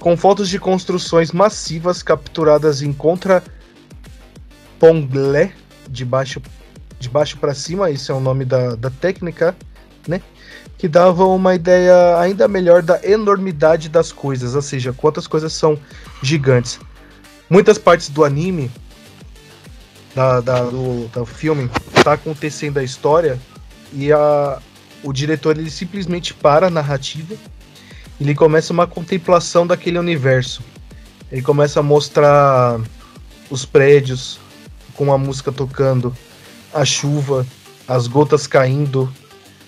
com fotos de construções massivas capturadas em contra Ponglé, de baixo, de baixo para cima, esse é o nome da, da técnica, né? Que davam uma ideia ainda melhor da enormidade das coisas, ou seja, quantas coisas são gigantes. Muitas partes do anime, da, da do, do filme, tá acontecendo a história e a, o diretor ele simplesmente para a narrativa ele começa uma contemplação daquele universo. Ele começa a mostrar os prédios com a música tocando, a chuva, as gotas caindo,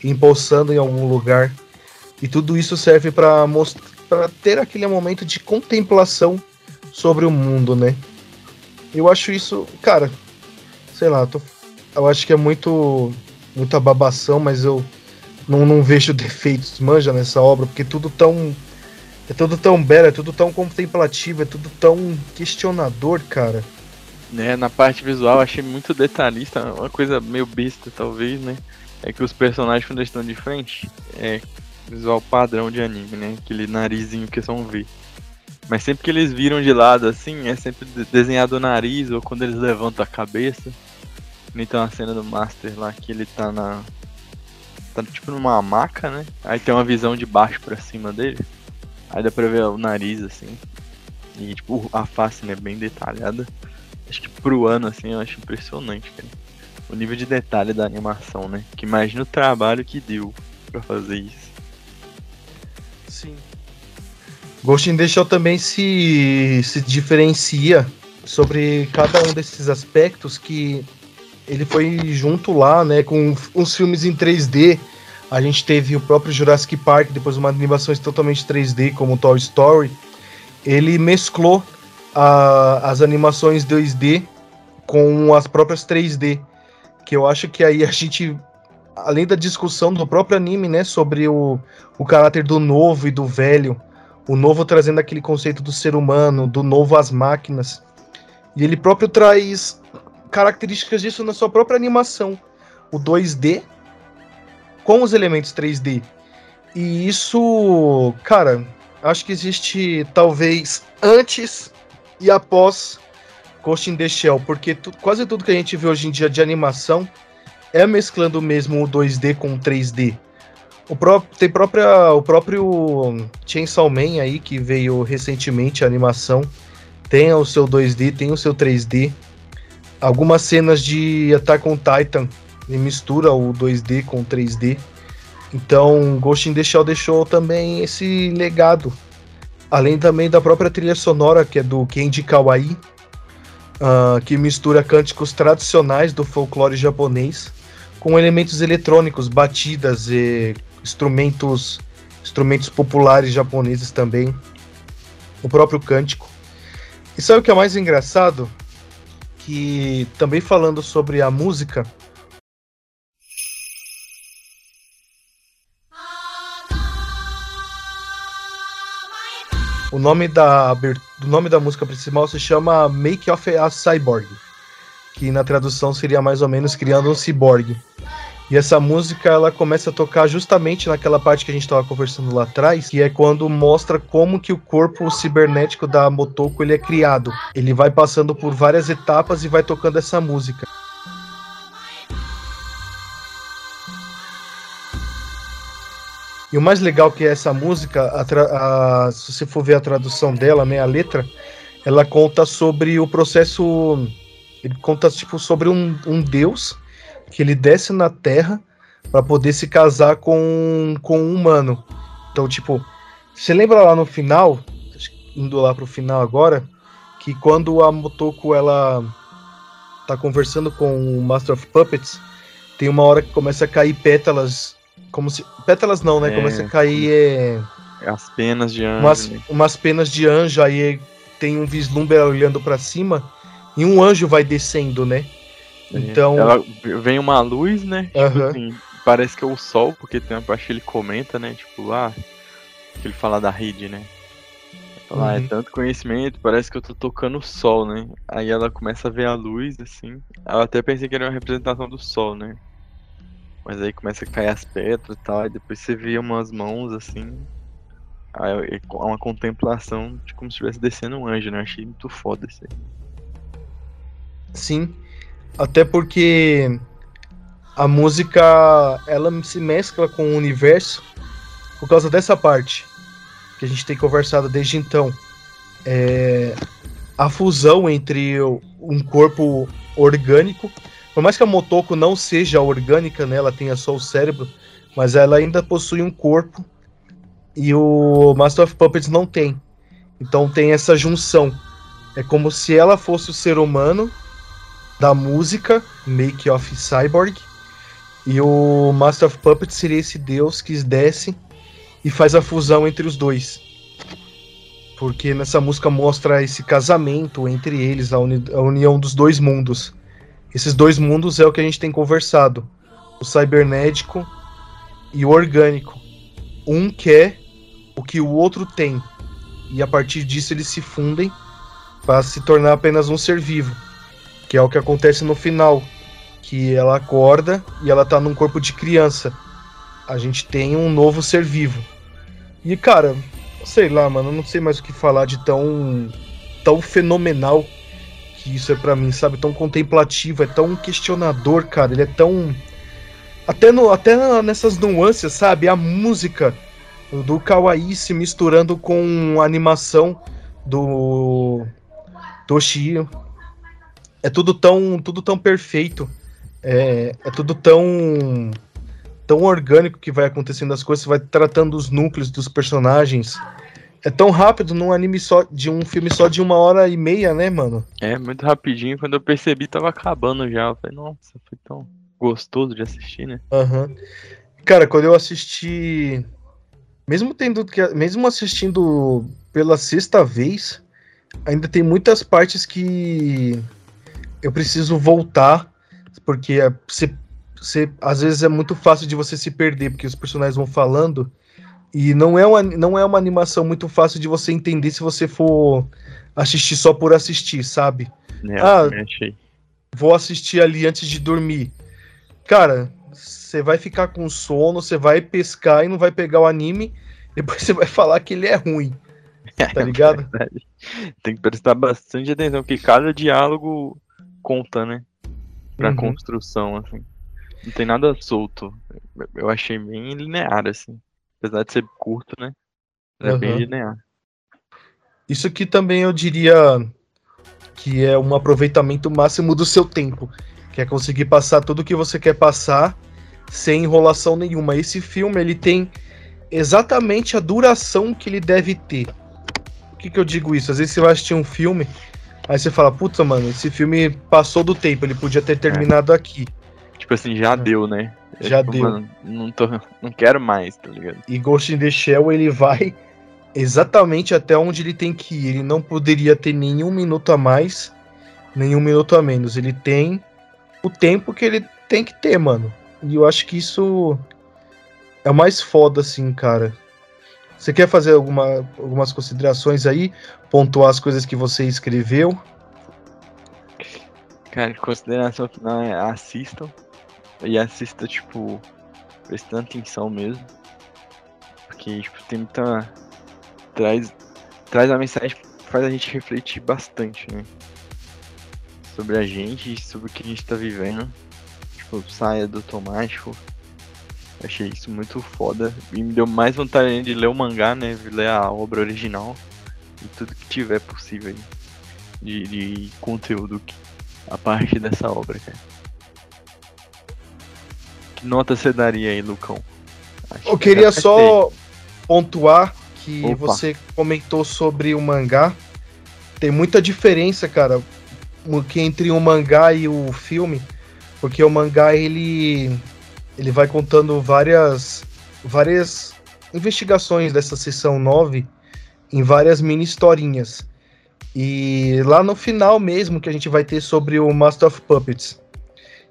empoçando em algum lugar. E tudo isso serve para para ter aquele momento de contemplação sobre o mundo, né? Eu acho isso, cara, sei lá, tô, eu acho que é muito muita babação, mas eu não, não vejo defeitos, manja, nessa obra, porque tudo tão. É tudo tão belo, é tudo tão contemplativo, é tudo tão questionador, cara. Né na parte visual achei muito detalhista, uma coisa meio besta talvez, né? É que os personagens quando eles estão de frente, é visual padrão de anime, né? Aquele narizinho que são ver. Mas sempre que eles viram de lado assim, é sempre desenhado o nariz ou quando eles levantam a cabeça. Então a cena do Master lá que ele tá na tá tipo numa maca, né? Aí tem uma visão de baixo para cima dele. Aí dá pra ver o nariz, assim. E tipo, a face, né, bem detalhada. Acho que pro ano, assim, eu acho impressionante, cara. O nível de detalhe da animação, né? Que imagina o trabalho que deu para fazer isso. Sim. Ghost in the Shell também se, se diferencia sobre cada um desses aspectos que ele foi junto lá, né, com uns filmes em 3D. A gente teve o próprio Jurassic Park, depois uma animação totalmente 3D, como Toy Story. Ele mesclou a, as animações 2D com as próprias 3D, que eu acho que aí a gente, além da discussão do próprio anime, né, sobre o, o caráter do novo e do velho, o novo trazendo aquele conceito do ser humano, do novo às máquinas, e ele próprio traz características disso na sua própria animação. O 2D com os elementos 3D. E isso, cara, acho que existe talvez antes e após Ghost in the Shell, porque tu, quase tudo que a gente vê hoje em dia de animação é mesclando mesmo o 2D com o 3D. O próprio, tem própria, o próprio Chainsaw Man aí, que veio recentemente a animação, tem o seu 2D, tem o seu 3D algumas cenas de Attack on Titan e mistura o 2D com o 3D. Então, Ghost in the Shell deixou também esse legado. Além também da própria trilha sonora, que é do Kenji Kawai, uh, que mistura cânticos tradicionais do folclore japonês com elementos eletrônicos, batidas e instrumentos, instrumentos populares japoneses também. O próprio cântico. E sabe o que é mais engraçado? que também falando sobre a música. O nome da, do nome da música principal se chama Make of a Cyborg, que na tradução seria mais ou menos criando um ciborgue. E essa música ela começa a tocar justamente naquela parte que a gente estava conversando lá atrás, que é quando mostra como que o corpo cibernético da Motoko ele é criado. Ele vai passando por várias etapas e vai tocando essa música. E o mais legal que é essa música, a a, se você for ver a tradução dela, né, a letra, ela conta sobre o processo, ele conta tipo sobre um, um deus que ele desce na Terra para poder se casar com, com um humano. Então, tipo, você lembra lá no final, indo lá pro final agora, que quando a Motoko ela tá conversando com o Master of Puppets, tem uma hora que começa a cair pétalas, como se pétalas não, né? É, começa a cair é, as penas de anjo, umas, né? umas penas de anjo aí tem um vislumbre olhando para cima e um anjo vai descendo, né? Então. Ela vem uma luz, né? Tipo assim, parece que é o sol, porque tem uma parte que ele comenta, né? Tipo, ah, que ele fala da rede, né? Falar, uhum. é tanto conhecimento, parece que eu tô tocando o sol, né? Aí ela começa a ver a luz, assim. Eu até pensei que era uma representação do sol, né? Mas aí começa a cair as pedras e tal, e depois você vê umas mãos, assim. Aí é uma contemplação de como se estivesse descendo um anjo, né? Achei muito foda isso aí. Sim. Até porque a música ela se mescla com o universo por causa dessa parte que a gente tem conversado desde então. É a fusão entre um corpo orgânico, por mais que a Motoko não seja orgânica, né, ela tenha só o cérebro, mas ela ainda possui um corpo e o Master of Puppets não tem. Então tem essa junção. É como se ela fosse o ser humano da música, Make of Cyborg, e o Master of Puppets seria esse deus que desce e faz a fusão entre os dois. Porque nessa música mostra esse casamento entre eles, a, uni a união dos dois mundos. Esses dois mundos é o que a gente tem conversado: o cibernético e o orgânico. Um quer o que o outro tem, e a partir disso eles se fundem para se tornar apenas um ser vivo, que é o que acontece no final, que ela acorda e ela tá num corpo de criança a gente tem um novo ser vivo. E, cara, sei lá, mano, não sei mais o que falar de tão, tão fenomenal que isso é para mim, sabe? Tão contemplativo, é tão questionador, cara. Ele é tão. Até, no, até nessas nuances, sabe? A música do Kawaii se misturando com a animação do Toshio. É tudo tão, tudo tão perfeito. É, é tudo tão tão orgânico que vai acontecendo as coisas, você vai tratando os núcleos dos personagens. É tão rápido num anime só, de um filme só de uma hora e meia, né, mano? É, muito rapidinho. Quando eu percebi, tava acabando já. Eu falei, nossa, foi tão gostoso de assistir, né? Aham. Uhum. Cara, quando eu assisti. Mesmo tendo que. Mesmo assistindo pela sexta vez, ainda tem muitas partes que eu preciso voltar. Porque você, às vezes é muito fácil de você se perder, porque os personagens vão falando. E não é, uma, não é uma animação muito fácil de você entender se você for assistir só por assistir, sabe? É, ah, vou assistir ali antes de dormir. Cara, você vai ficar com sono, você vai pescar e não vai pegar o anime, depois você vai falar que ele é ruim. Tá ligado? É Tem que prestar bastante atenção, porque cada diálogo conta, né? Pra uhum. construção, assim. Não tem nada solto. Eu achei bem linear, assim. Apesar de ser curto, né? É uhum. bem linear. Isso aqui também eu diria que é um aproveitamento máximo do seu tempo. Que é conseguir passar tudo o que você quer passar sem enrolação nenhuma. Esse filme ele tem exatamente a duração que ele deve ter. Por que, que eu digo isso? Às vezes você vai assistir um filme, aí você fala, puta, mano, esse filme passou do tempo, ele podia ter terminado é. aqui. Tipo assim, já uhum. deu, né? Já tipo, deu. Mano, não, tô, não quero mais, tá ligado? E Ghost in the Shell, ele vai exatamente até onde ele tem que ir. Ele não poderia ter nenhum minuto a mais, nenhum minuto a menos. Ele tem o tempo que ele tem que ter, mano. E eu acho que isso é o mais foda, assim, cara. Você quer fazer alguma, algumas considerações aí? Pontuar as coisas que você escreveu? Cara, consideração final é assistam. E assista, tipo, prestando atenção mesmo. Porque, tipo, tem muita. Traz, traz a mensagem faz a gente refletir bastante, né? Sobre a gente sobre o que a gente tá vivendo. Tipo, saia do automático. Achei isso muito foda. E me deu mais vontade de ler o mangá, né? Ler a obra original. E tudo que tiver possível aí. De, de conteúdo a parte dessa obra, cara. Que nota você daria aí, Lucão? Acho eu que queria só pontuar que Opa. você comentou sobre o mangá. Tem muita diferença, cara, que entre o mangá e o filme, porque o mangá ele ele vai contando várias várias investigações dessa sessão 9 em várias mini historinhas. E lá no final mesmo que a gente vai ter sobre o Master of Puppets.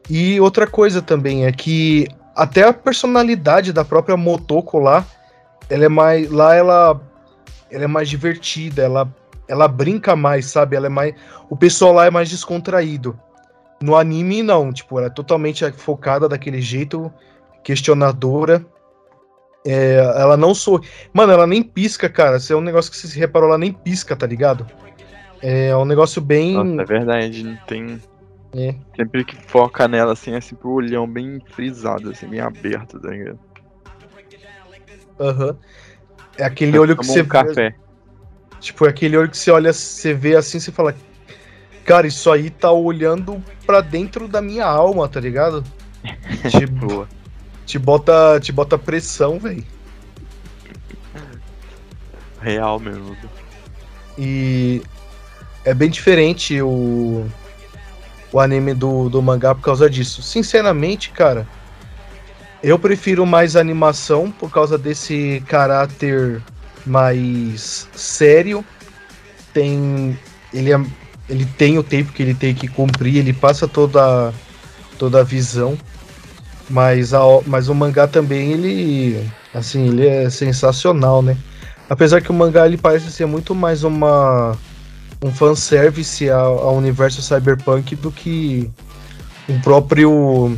E outra coisa também é que até a personalidade da própria Motoko lá, ela é mais lá ela ela é mais divertida, ela, ela brinca mais, sabe? Ela é mais. O pessoal lá é mais descontraído. No anime, não, tipo, ela é totalmente focada daquele jeito, questionadora. É, ela não sou. Mano, ela nem pisca, cara. Isso é um negócio que você se reparou, ela nem pisca, tá ligado? É um negócio bem. Nossa, é verdade, não tem. É. Sempre que foca nela, assim, é sempre o olhão bem frisado, assim, bem aberto, tá ligado? Aham. Uhum. É aquele olho que você. Um café. Tipo, é aquele olho que você olha, você vê assim, você fala. Cara, isso aí tá olhando pra dentro da minha alma, tá ligado? tipo, te bota, te bota pressão, velho. Real mesmo. E é bem diferente o, o anime do, do mangá por causa disso. Sinceramente, cara, eu prefiro mais animação por causa desse caráter mais sério. Tem. Ele, é, ele tem o tempo que ele tem que cumprir, ele passa toda, toda a visão. Mas, a, mas o mangá também, ele. Assim, ele é sensacional, né? Apesar que o mangá ele parece ser muito mais uma um fanservice ao, ao universo cyberpunk do que um próprio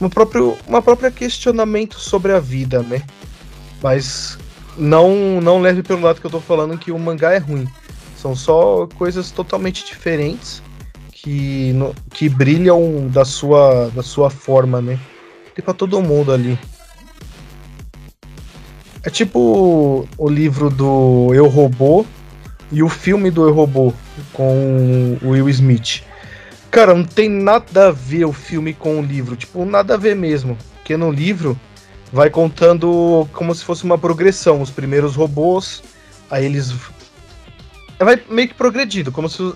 um próprio uma própria questionamento sobre a vida, né? Mas não não leve pelo lado que eu tô falando que o mangá é ruim. São só coisas totalmente diferentes que, no, que brilham da sua, da sua forma, né? Tem pra todo mundo ali. É tipo o livro do Eu Robô e o filme do Eu Robô com o Will Smith. Cara, não tem nada a ver o filme com o livro, tipo, nada a ver mesmo. Porque no livro vai contando como se fosse uma progressão, os primeiros robôs, aí eles vai meio que progredindo, como se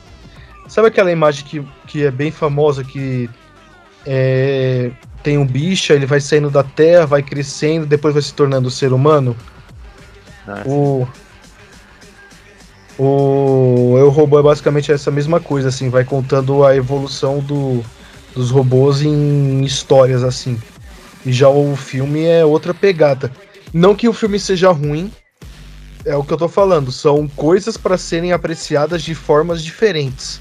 sabe aquela imagem que, que é bem famosa que é, tem um bicho, ele vai saindo da terra, vai crescendo, depois vai se tornando ser humano. Ah, o o Eu Robô é basicamente essa mesma coisa, assim, vai contando a evolução do, dos robôs em histórias, assim. E já o filme é outra pegada. Não que o filme seja ruim, é o que eu tô falando, são coisas para serem apreciadas de formas diferentes.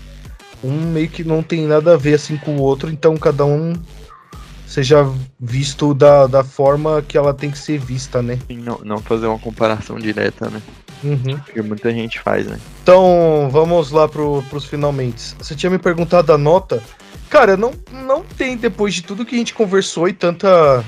Um meio que não tem nada a ver assim com o outro, então cada um seja visto da, da forma que ela tem que ser vista, né? Sim, não, não fazer uma comparação direta, né? Uhum. Porque muita gente faz, né? Então, vamos lá pro, pros finalmente. Você tinha me perguntado a nota. Cara, não, não tem, depois de tudo que a gente conversou e tanta.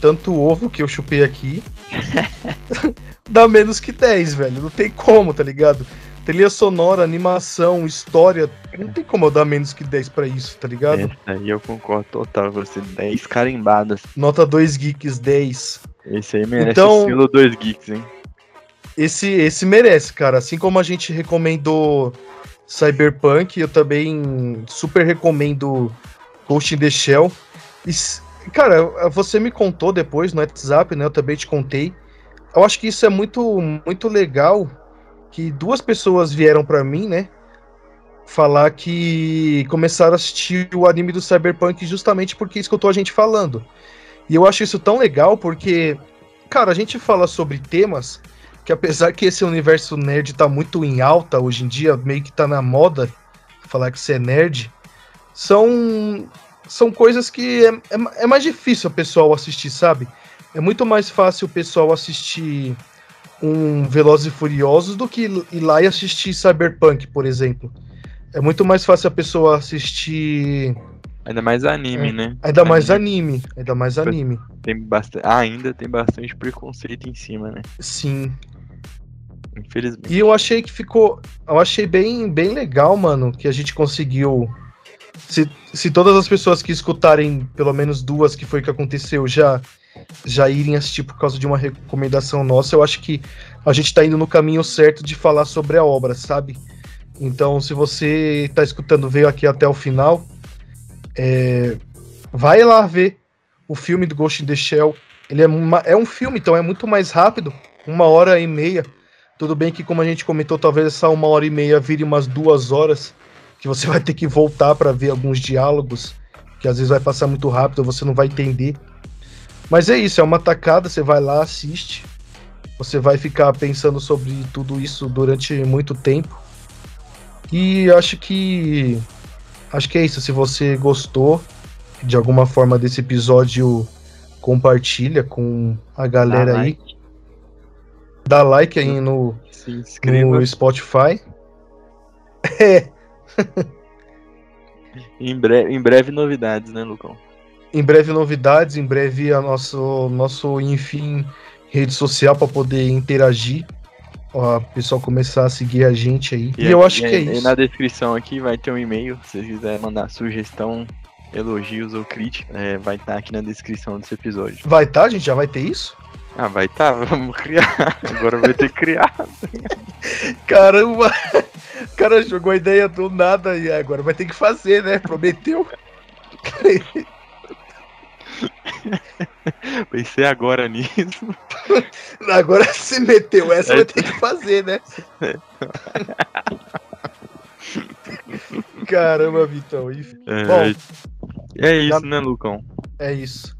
Tanto ovo que eu chupei aqui. dá menos que 10, velho. Não tem como, tá ligado? Trilha sonora, animação, história. Não tem como eu dar menos que 10 para isso, tá ligado? Essa aí eu concordo total com você. 10 carimbadas. Nota 2 geeks, 10. Esse aí merece então, o selo 2 geeks, hein? Esse, esse merece, cara. Assim como a gente recomendou Cyberpunk, eu também super recomendo Ghost in the Shell. E, cara, você me contou depois no WhatsApp, né? Eu também te contei. Eu acho que isso é muito, muito legal que duas pessoas vieram para mim, né? Falar que começaram a assistir o anime do Cyberpunk justamente porque escutou a gente falando. E eu acho isso tão legal porque, cara, a gente fala sobre temas que apesar que esse universo nerd tá muito em alta hoje em dia, meio que tá na moda falar que você é nerd, são são coisas que é, é, é mais difícil o pessoal assistir, sabe? É muito mais fácil o pessoal assistir um Velozes e Furiosos do que ir lá e assistir Cyberpunk, por exemplo. É muito mais fácil a pessoa assistir. Ainda mais anime, é, né? Ainda anime. mais anime. Ainda mais anime. Tem bastante. Ah, ainda tem bastante preconceito em cima, né? Sim. Infelizmente. E eu achei que ficou. Eu achei bem, bem legal, mano, que a gente conseguiu. Se, se todas as pessoas que escutarem, pelo menos duas, que foi o que aconteceu, já já irem assistir por causa de uma recomendação nossa, eu acho que a gente está indo no caminho certo de falar sobre a obra, sabe? Então, se você está escutando, veio aqui até o final, é, vai lá ver o filme do Ghost in the Shell. Ele é, uma, é um filme, então é muito mais rápido, uma hora e meia. Tudo bem que, como a gente comentou, talvez essa uma hora e meia vire umas duas horas, que você vai ter que voltar para ver alguns diálogos, que às vezes vai passar muito rápido, você não vai entender. Mas é isso, é uma tacada, você vai lá, assiste. Você vai ficar pensando sobre tudo isso durante muito tempo. E acho que acho que é isso. Se você gostou de alguma forma desse episódio, compartilha com a galera Dá aí. like, Dá like aí no, no Spotify. É, Em, breve, em breve novidades, né, Lucão? Em breve novidades, em breve a nosso nosso enfim rede social para poder interagir. Ó, o pessoal começar a seguir a gente aí. E, eu acho que é e- e isso. na descrição aqui vai ter um e-mail. Se você quiser mandar sugestão, elogios ou crítica, é, vai estar aqui na descrição desse episódio. Vai tá, gente? Já vai ter isso? Ah, vai tá, vamos criar. Agora vai ter que criar. Caramba! O cara jogou a ideia do nada e agora vai ter que fazer, né? Prometeu. Pensei agora nisso. Agora se meteu essa, vai ter que fazer, né? Caramba, Vitão. É, Bom, é isso, né, Lucão? É isso.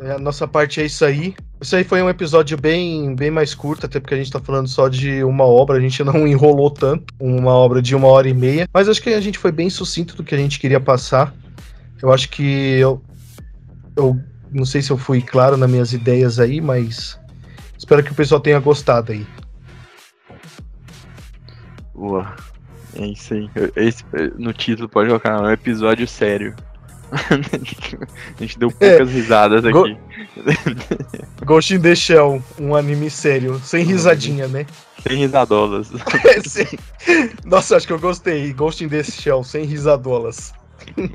É, a nossa parte é isso aí. Isso aí foi um episódio bem, bem mais curto, até porque a gente tá falando só de uma obra, a gente não enrolou tanto, uma obra de uma hora e meia. Mas acho que a gente foi bem sucinto do que a gente queria passar. Eu acho que eu. Eu não sei se eu fui claro nas minhas ideias aí, mas espero que o pessoal tenha gostado aí. Boa. É isso aí. Esse, no título pode colocar um episódio sério. a gente deu poucas risadas Go- aqui. Ghost in the Shell, um anime sério, sem risadinha, né? Sem risadolas. Nossa, acho que eu gostei. Ghost in the Shell, sem risadolas.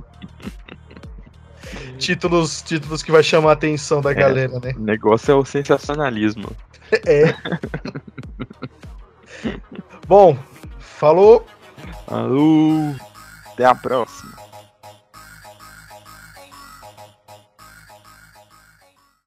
títulos, títulos que vai chamar a atenção da galera, né? O negócio é o sensacionalismo. É. Bom, falou. Alô! Até a próxima.